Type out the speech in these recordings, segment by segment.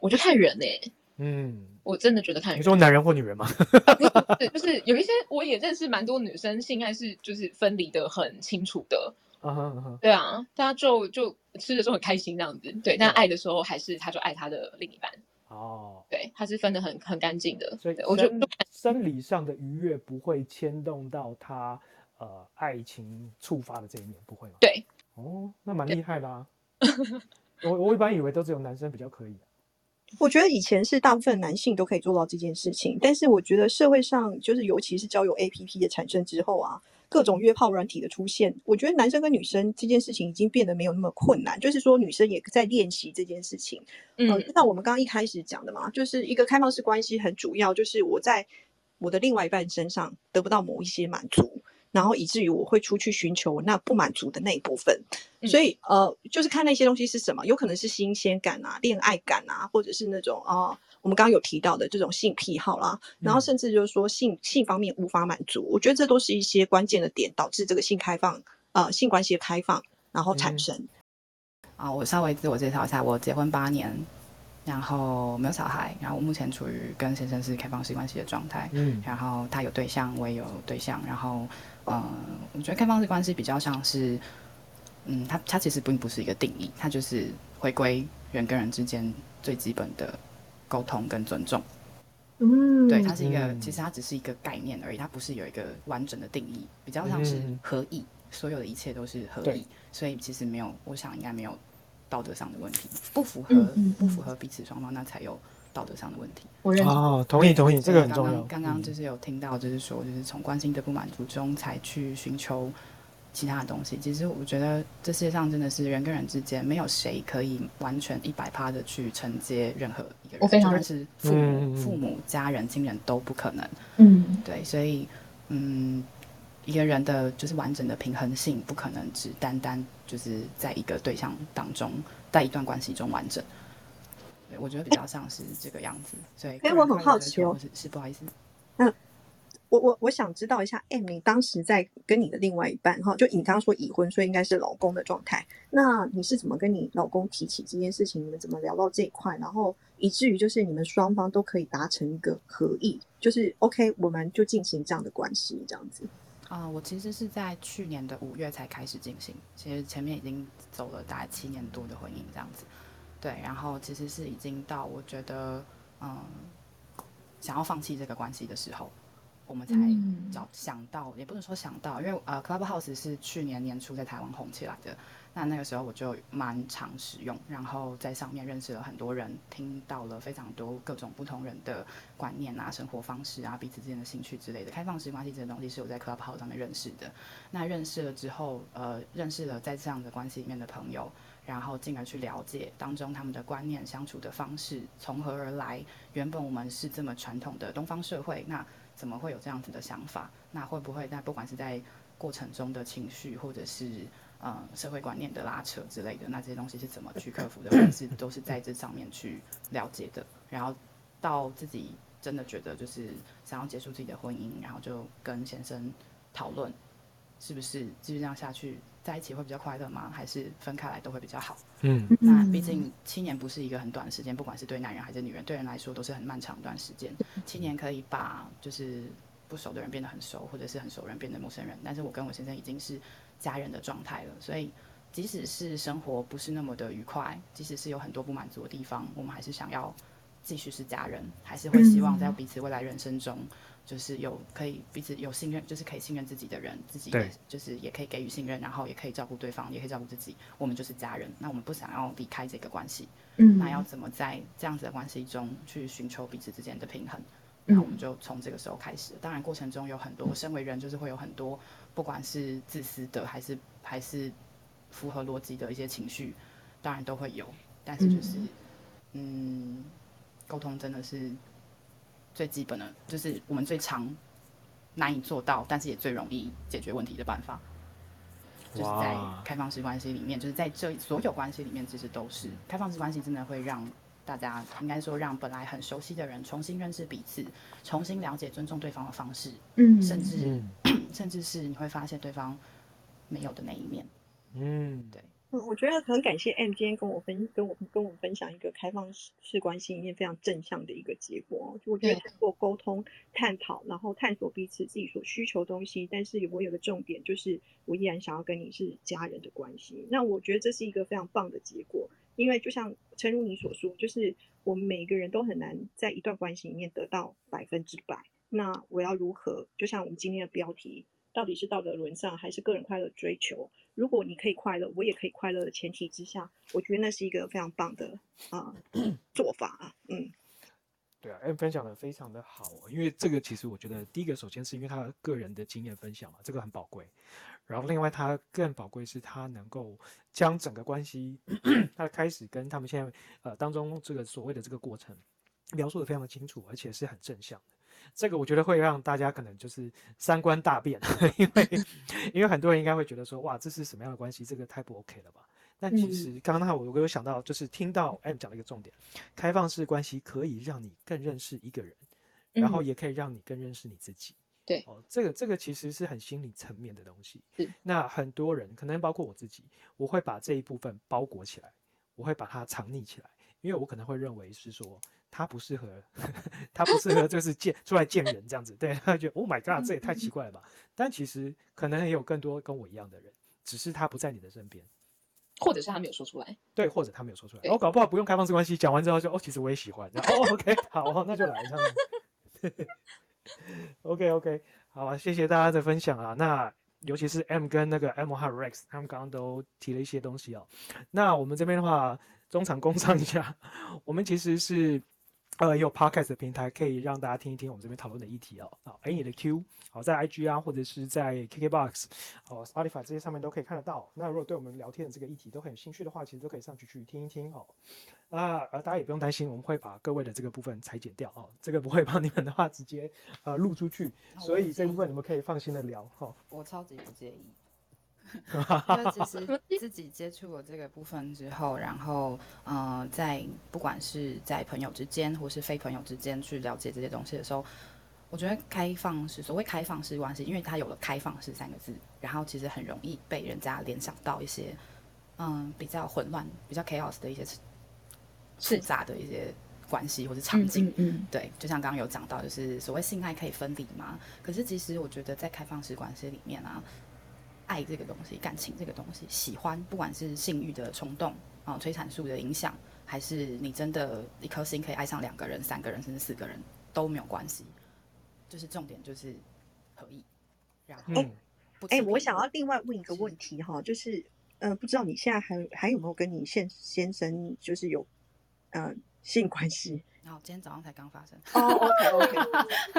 我觉得看人哎、嗯，我真的觉得看人。你说男人或女人吗？对，就是有一些我也认识蛮多女生，性爱是就是分离的很清楚的。啊哈啊哈，对啊，大家就就吃的时候很开心这样子。对，但爱的时候还是他就爱他的另一半。哦，对，他是分的很很干净的。所以我就生生理上的愉悦不会牵动到他呃爱情触发的这一面，不会吗？对，哦，那蛮厉害的啊。我我一般以为都只有男生比较可以。我觉得以前是大部分男性都可以做到这件事情，但是我觉得社会上就是尤其是交友 APP 的产生之后啊，各种约炮软体的出现，我觉得男生跟女生这件事情已经变得没有那么困难，就是说女生也在练习这件事情。呃，嗯就像我们刚刚一开始讲的嘛，就是一个开放式关系很主要，就是我在我的另外一半身上得不到某一些满足，然后以至于我会出去寻求那不满足的那一部分。嗯。所以呃，就是看那些东西是什么，有可能是新鲜感啊、恋爱感啊，或者是那种啊、我们刚刚有提到的这种性癖好啦，然后嗯。甚至就是说性性方面无法满足，我觉得这都是一些关键的点，导致这个性开放呃性关系的开放，然后产嗯。生。啊，我稍微自我介绍一下，我结婚八年，然后没有小孩，然后我目前处于跟先生是开放式关系的状态，嗯。然后他有对象，我也有对象，然后，嗯，我觉得开放式关系比较像是，嗯，它它其实并不是一个定义，它就是回归人跟人之间最基本的沟通跟尊重。嗯。对，它是一个，嗯其实它只是一个概念而已，它不是有一个完整的定义，比较像是嗯。合意，所有的一切都是合意，所以其实没有，我想应该没有道德上的问题，不符合嗯嗯。不符合彼此双方，那才有道德上的问题。我认同。哦，同意同意，这个很刚重要。刚刚就是有听到，就是说，就是从关心的不满足中才去寻求其他的东西。其实我觉得这世界上真的是人跟人之间，没有谁可以完全一百趴的去承接任何一个人，我非常就算是父母、父母、家人、亲人都不可能。嗯对，所以嗯，一个人的就是完整的平衡性，不可能只单单就是在一个对象当中，在一段关系中完整。对，我觉得比较像是这个样子。所以哎我很好奇哦是是不好意思，我我我想知道一下，M，你当时在跟你的另外一半哈，就你刚刚说已婚，所以应该是老公的状态。那你是怎么跟你老公提起这件事情？你们怎么聊到这一块？然后以至于就是你们双方都可以达成一个合意，就是 OK，我们就进行这样的关系，这样子。啊、我其实是在去年的五月才开始进行，其实前面已经走了大概七年多的婚姻这样子，对，然后其实是已经到我觉得嗯想要放弃这个关系的时候，我们才嗯找想到，也不能说想到，因为呃 Clubhouse 是去年年初在台湾红起来的，那那个时候我就蛮常使用，然后在上面认识了很多人，听到了非常多各种不同人的观念啊、生活方式啊、彼此之间的兴趣之类的。开放式关系这些东西是我在 Clubhouse 上面认识的。那认识了之后，呃，认识了在这样的关系里面的朋友，然后进而去了解当中他们的观念、相处的方式从何而来。原本我们是这么传统的东方社会，那怎么会有这样子的想法？那会不会在不管是在过程中的情绪，或者是呃社会观念的拉扯之类的，那这些东西是怎么去克服的？是都是在这上面去了解的，然后到自己真的觉得就是想要结束自己的婚姻，然后就跟先生讨论，是不是继续这样下去，在一起会比较快乐吗？还是分开来都会比较好？嗯那毕竟七年不是一个很短的时间，不管是对男人还是女人，对人来说都是很漫长一段时间。七年可以把就是不熟的人变得很熟，或者是很熟人变得陌生人。但是我跟我先生已经是家人的状态了，所以即使是生活不是那么的愉快，即使是有很多不满足的地方，我们还是想要继续是家人，还是会希望在彼此未来人生中。就是有可以彼此有信任，就是可以信任自己的人，自己也就是也可以给予信任，然后也可以照顾对方，也可以照顾自己。我们就是家人，那我们不想要离开这个关系，嗯那要怎么在这样子的关系中去寻求彼此之间的平衡？那我们就从这个时候开始。当然，过程中有很多，身为人就是会有很多，不管是自私的还是还是符合逻辑的一些情绪，当然都会有。但是就是，嗯，沟通真的是最基本的，就是我们最常难以做到，但是也最容易解决问题的办法。就是在开放式关系里面，就是在这所有关系里面，其实都是开放式关系，真的会让大家应该说让本来很熟悉的人重新认识彼此，重新了解尊重对方的方式，嗯甚至、嗯 甚至是你会发现对方没有的那一面。嗯，对，嗯，我觉得很感谢 M 今天跟我分跟我跟我分享一个开放式式关系里面非常正向的一个结果。就我觉得通过沟通、探讨，然后探索彼此自己所需求的东西，但是我有个重点就是我依然想要跟你是家人的关系。那我觉得这是一个非常棒的结果，因为就像诚如你所说，就是我们每个人都很难在一段关系里面得到百分之百。那我要如何？就像我们今天的标题，到底是道德沦丧还是个人快乐追求？如果你可以快乐，我也可以快乐的前提之下，我觉得那是一个非常棒的啊、做法啊。嗯，对啊哎分享的非常的好哦，因为这个其实我觉得第一个，首先是因为他个人的经验分享嘛，这个很宝贵。然后另外他更宝贵是他能够将整个关系，他的开始跟他们现在呃当中这个所谓的这个过程描述的非常的清楚，而且是很正向的。这个我觉得会让大家可能就是三观大变，因为 因为很多人应该会觉得说，哇，这是什么样的关系？这个太不 OK 了吧？但其实刚刚我我有想到，就是听到 M 讲了一个重点，开放式关系可以让你更认识一个人，然后嗯也可以让你更认识你自己。对哦，这个这个其实是很心理层面的东西是。那很多人可能包括我自己，我会把这一部分包裹起来，我会把它藏匿起来，因为我可能会认为是说他不适合，他不适合就是见出来见人这样子，对，他觉得 Oh my God，这也太奇怪了吧？但其实可能也有更多跟我一样的人，只是他不在你的身边。或者是他没有说出来。对，或者他没有说出来，对哦，搞不好不用开放式关系，讲完之后就哦，其实我也喜欢，然 后哦，OK，好哦，那就来这样子。OK OK，好啊，谢谢大家的分享啊。那尤其是 M 跟那个 M 和 Rex，他们刚刚都提了一些东西哦。那我们这边的话，中场工商一下，我们其实是呃有 Podcast 的平台，可以让大家听一听我们这边讨论的议题哦。啊，哎，你的 Q，好，在 IG 啊，或者是在 KKBox、哦 Spotify 这些上面都可以看得到。那如果对我们聊天的这个议题都很有兴趣的话，其实都可以上去去听一听哦。那呃，大家也不用担心，我们会把各位的这个部分裁剪掉哦，这个不会帮你们的话直接呃录出去，所以这部分你们可以放心的聊哈。我超级不介意。因为其实自己接触了这个部分之后，然后呃，在不管是在朋友之间或是非朋友之间去了解这些东西的时候，我觉得开放式所谓开放式关系，因为它有了“开放式”三个字，然后其实很容易被人家联想到一些嗯比较混乱、比较 chaos 的一些复杂的一些关系或者场景。嗯对，就像刚刚有讲到，就是所谓性爱可以分离嘛？可是其实我觉得在开放式关系里面啊，爱这个东西、感情这个东西、喜欢，不管是性欲的冲动啊、催产素的影响，还是你真的一颗心可以爱上两个人、三个人甚至四个人都没有关系，就是重点就是合意，然后嗯，哎、不欺骗我想要另外问一个问题哈，就是呃，不知道你现在还还有没有跟你现先生就是有呃性关系？然 后今天早上才刚发生。哦，OK OK，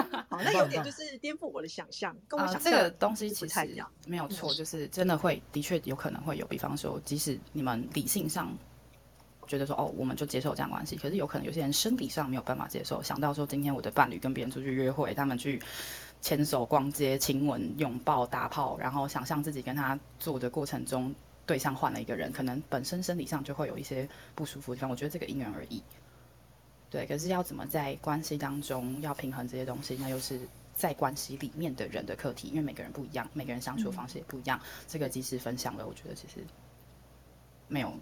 好，那有点就是颠覆我的想象，跟我呃想，象这个东西其实。没有错，就是真的会，的确有可能会有。比方说，即使你们理性上觉得说，哦，我们就接受这样关系，可是有可能有些人生理上没有办法接受。想到说，今天我的伴侣跟别人出去约会，他们去牵手、逛街、亲吻、拥抱、打炮，然后想象自己跟他做的过程中，对象换了一个人，可能本身生理上就会有一些不舒服的地方。我觉得这个因人而异。对，可是要怎么在关系当中要平衡这些东西，那又是在关系里面的人的课题，因为每个人不一样，每个人相处的方式也不一样。这个即使分享了，我觉得其实没有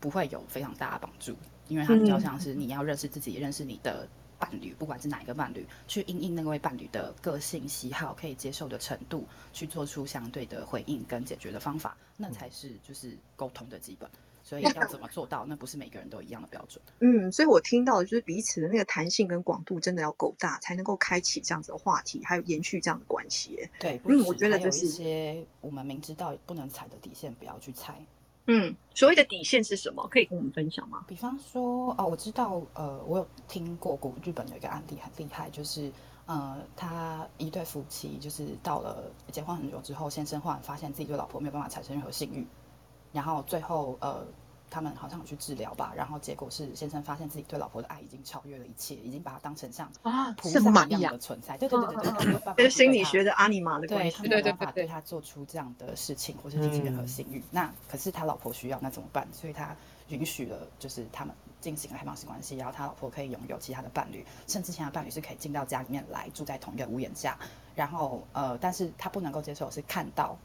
不会有非常大的帮助，因为它比较像是你要认识自己，认识你的伴侣，不管是哪一个伴侣，去应应那位伴侣的个性、喜好、可以接受的程度，去做出相对的回应跟解决的方法，那才是就是沟通的基本。所以要怎么做到，那不是每个人都一样的标准。嗯，所以我听到的就是彼此的那个弹性跟广度真的要够大，才能够开启这样子的话题，还有延续这样的关系。对，嗯我觉得这是一些我们明知道不能踩的底线，不要去踩。嗯，所谓的底线是什么？可以跟我们分享吗？比方说，哦，我知道，呃，我有听过古日本有一个案例很厉害，就是，呃，他一对夫妻就是到了结婚很久之后，先生忽然发现自己对老婆没有办法产生任何性欲，然后最后，呃，他们好像有去治疗吧，然后结果是先生发现自己对老婆的爱已经超越了一切，已经把她当成像啊，菩萨一样的，存在。对对对对对，他没有办法就是心理学的阿尼玛的关系对他。没对对有办法对对他做出这样的事情，或是提起任何嗯性欲。那可是他老婆需要，那怎么办？所以他允许了，就是他们进行了开放式关系，然后他老婆可以拥有其他的伴侣，甚至其他伴侣是可以进到家里面来，住在同一个屋檐下。然后呃，但是他不能够接受的是看到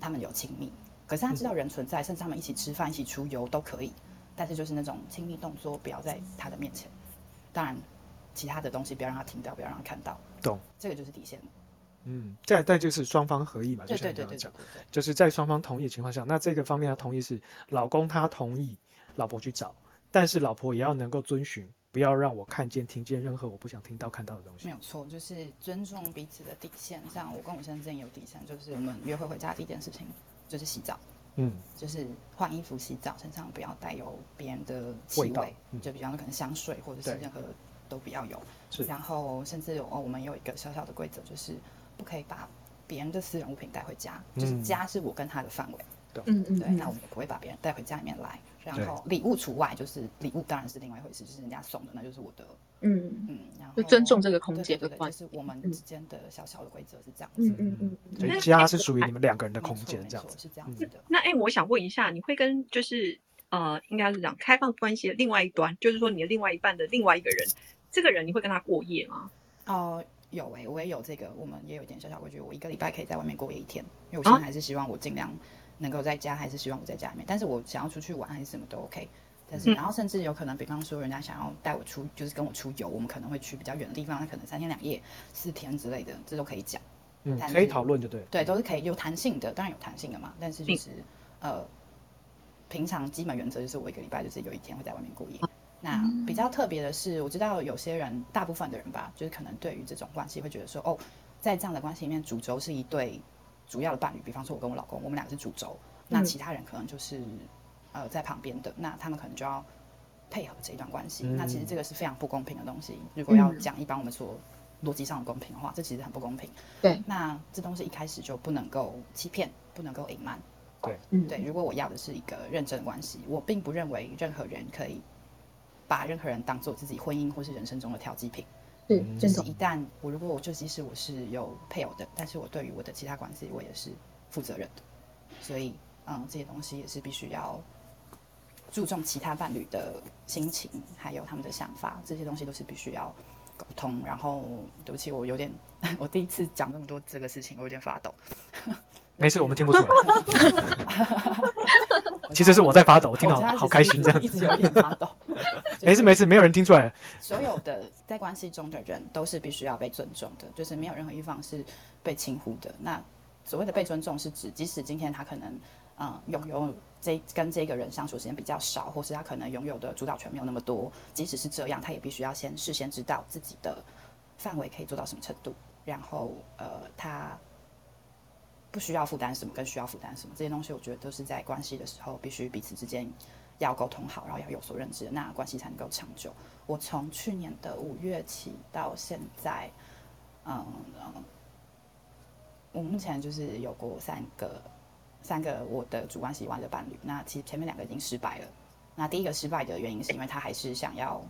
他们有亲密。可是他知道人存在，甚至他们一起吃饭、一起出游都可以，但是就是那种亲密动作不要在他的面前。当然，其他的东西不要让他听到，不要让他看到。懂。这个就是底线了。嗯，再再就是双方合意嘛，就对对对对像你刚刚讲，对对。就是在双方同意的情况下，那这个方面他同意是老公他同意老婆去找，但是老婆也要能够遵循，不要让我看见、听见任何我不想听到、看到的东西没。有错，就是尊重彼此的底线。像我跟我先生之间有底线，就是我们约会回家的第一件事情就是洗澡，嗯，就是换衣服、洗澡，身上不要带有别人的气味味，嗯就比方说可能香水或者是任何都不要有。是然后甚至有哦，我们有一个小小的规则，就是不可以把别人的私人物品带回家，就是嗯家是我跟他的范围。对，嗯嗯对那我们也不会把别人带回家里面来。然后礼物除外，就是礼物当然是另外一回事，就是人家送的，那就是我的。嗯嗯，然后就尊重这个空对对对，间的关就是我们嗯之间的小小的规则是这样子。嗯嗯嗯嗯。那所以家是属于你们两个人的空间这样子。是这样子的。那哎，我想问一下，你会跟就是呃，应该是讲开放关系的另外一端，就是说你的另外一半的另外一个人，这个人你会跟他过夜吗？哦，有诶、我也有这个，我们也有一点小小规矩，我一个礼拜可以在外面过夜一天，因为我现在还是希望我尽量能够在家，还是希望我在家里面，但是我想要出去玩还是什么都 OK。但是，嗯然后甚至有可能，比方说人家想要带我出，就是跟我出游，我们可能会去比较远的地方，那可能三天两夜、四天之类的，这都可以讲。嗯，可以是讨论就对。对，都是可以有弹性的，当然有弹性的嘛。但是就是呃，平常基本原则就是我一个礼拜就是有一天会在外面过夜。那比较特别的是，我知道有些人，大部分的人吧，就是可能对于这种关系会觉得说，哦，在这样的关系里面，主轴是一对主要的伴侣，比方说我跟我老公，我们两个是主轴，那嗯其他人可能就是呃在旁边的，那他们可能就要配合这一段关系。那其实这个是非常不公平的东西。如果要嗯讲一般我们说逻辑上的公平的话，这其实很不公平。对，那这东西一开始就不能够欺骗，不能够隐瞒。嗯对，如果我要的是一个认真的关系，我并不认为任何人可以把任何人当做自己婚姻或是人生中的调剂品。是就是一旦我如果我就即使我是有配偶的，但是我对于我的其他关系我也是负责任的，所以嗯，这些东西也是必须要注重其他伴侣的心情，还有他们的想法，这些东西都是必须要沟通。然后，对不起，我有点，我第一次讲这么多这个事情，我有点发抖。没事，我们听不出来。其实是我在发抖，我听到好开心这样一直有点发抖。没事没事，没有人听出来。所有的在关系中的人都是必须要被尊重的，就是没有任何一方是被轻忽的。那所谓的被尊重，是指即使今天他可能嗯拥有这跟这个人相处时间比较少，或是他可能拥有的主导权没有那么多，即使是这样，他也必须要先事先知道自己的范围可以做到什么程度，然后呃他。不需要负担什么，跟需要负担什么，这些东西我觉得都是在关系的时候必须彼此之间要沟通好，然后要有所认知，那关系才能够长久。我从去年的五月起到现在，嗯，我目前就是有过三个三个我的主关系以外的伴侣。那其实前面两个已经失败了。那第一个失败的原因是因为他还是想要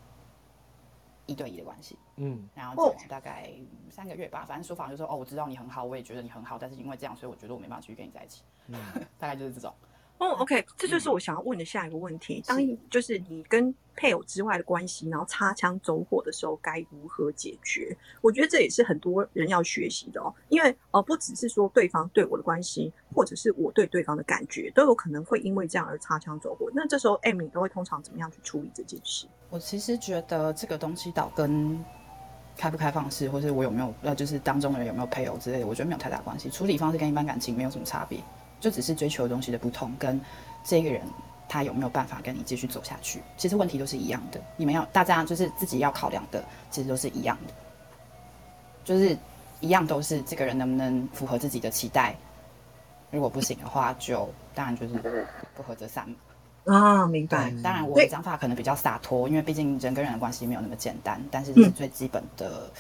一对一的关系，嗯，然后大概三个月吧，反正说法就是说哦，我知道你很好，我也觉得你很好，但是因为这样，所以我觉得我没办法继续跟你在一起，大概就是这种。哦，OK，这就是我想要问的下一个问题。当就是你跟配偶之外的关系，然后擦枪走火的时候，该如何解决？我觉得这也是很多人要学习的哦。因为呃，不只是说对方对我的关系，或者是我对对方的感觉，都有可能会因为这样而擦枪走火。那这时候，Amy 都会通常怎么样去处理这件事？我其实觉得这个东西倒跟开不开放式，或是我有没有呃，就是当中的人有没有配偶之类的，我觉得没有太大关系。处理方式跟一般感情没有什么差别，就只是追求的东西的不同，跟这个人他有没有办法跟你继续走下去。其实问题都是一样的，你们要大家就是自己要考量的，其实都是一样的，就是一样都是这个人能不能符合自己的期待。如果不行的话，就当然就是不合则散嘛。啊，明白。当然，我的讲法可能比较洒脱，因为毕竟人跟人的关系没有那么简单，但是这是嗯最基本的、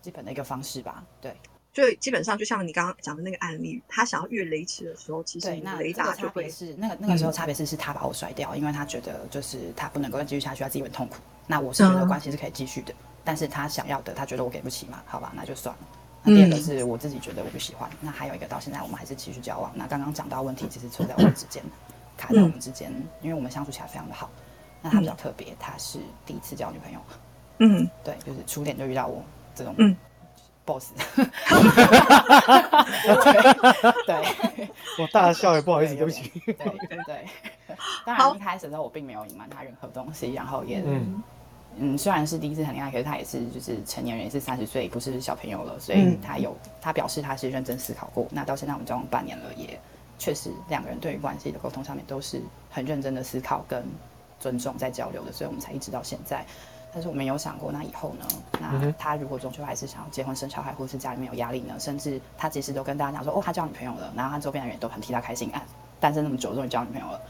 基本的一个方式吧。对所以基本上就像你刚刚讲的那个案例，他想要越雷池的时候，其实那，雷达就会别是那个那个时候差别是是他把我甩掉，因为他觉得就是他不能够再继续下去，他自己会很痛苦。那我是觉得嗯关系是可以继续的，但是他想要的，他觉得我给不起嘛，好吧，那就算了。那第二个嗯是我自己觉得我不喜欢，那还有一个到现在我们还是继续交往。那刚刚讲到问题，其实出在我们之间，卡在我们之间，因为我们相处起来非常的好。那他比较特别，他是第一次交女朋友，嗯对，就是初恋就遇到我这种，嗯 boss。对对我大笑也不好意思，对不起。对对对，当然一开始的时候我并没有隐瞒他任何东西，然后也嗯嗯虽然是第一次谈恋爱，可是他也是就是成年人，也是三十岁，不是小朋友了，所以嗯他有他表示他是认真思考过。那到现在我们交往半年了，也确实两个人对于关系的沟通上面都是很认真的思考跟尊重在交流的，所以我们才一直到现在。但是我没有想过，那以后呢？那他如果终究还是想要结婚生小孩，或是家里面有压力呢？甚至他其实都跟大家讲说，哦，他交女朋友了，然后他周边的人都很替他开心，啊，单身那么久终于交女朋友了，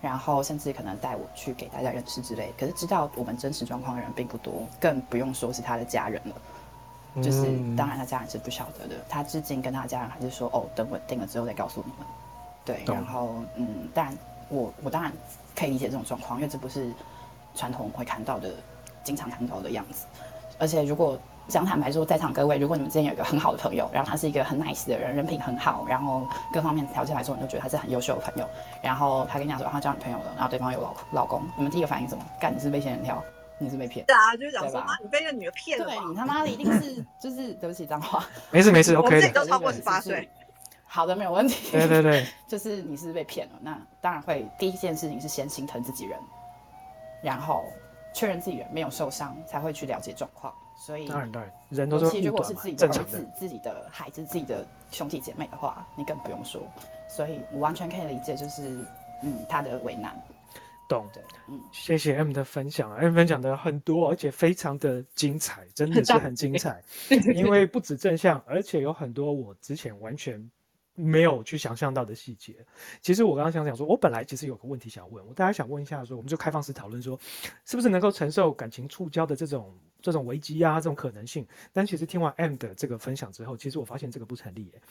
然后甚至可能带我去给大家认识之类。可是知道我们真实状况的人并不多，更不用说是他的家人了。就是嗯当然他家人是不晓得的，他至今跟他家人还是说，哦，等稳定了之后再告诉你们。对，然后嗯，当然我我当然可以理解这种状况，因为这不是传统会看到的、经常看到的样子。而且如果想坦白说，在场各位，如果你们之间有一个很好的朋友，然后他是一个很 nice 的人，人品很好，然后各方面条件来说，你就觉得他是很优秀的朋友，然后他跟你讲说、啊他交女朋友了，然后对方有老老公，你们第一个反应是什么？干，你是被仙人跳，你是被骗。是啊，就是讲说对吧妈，你被那个女的骗了对你他妈的一定是就是对不起脏话没事没事，OK 的。自己都超过十八岁。好的，没有问题。对对对，就是你是被骗了，那当然会第一件事情是先心疼自己人，然后确认自己人没有受伤，才会去了解状况。所以，当然当然，人都是如果是自己，的儿子、。自己的孩子、自己的兄弟姐妹的话，你更不用说。所以我完全可以理解，就是嗯他的为难。懂。的，嗯，谢谢 M 的分享啊，M 分享的很多，而且非常的精彩，真的是很精彩。因为不止正向，而且有很多我之前完全没有去想象到的细节。其实我刚刚想讲说，我本来其实有个问题想问，我大家想问一下说，我们就开放式讨论说，是不是能够承受感情触礁的这种这种危机呀，这种可能性？但其实听完 M 的这个分享之后，其实我发现这个不成立耶。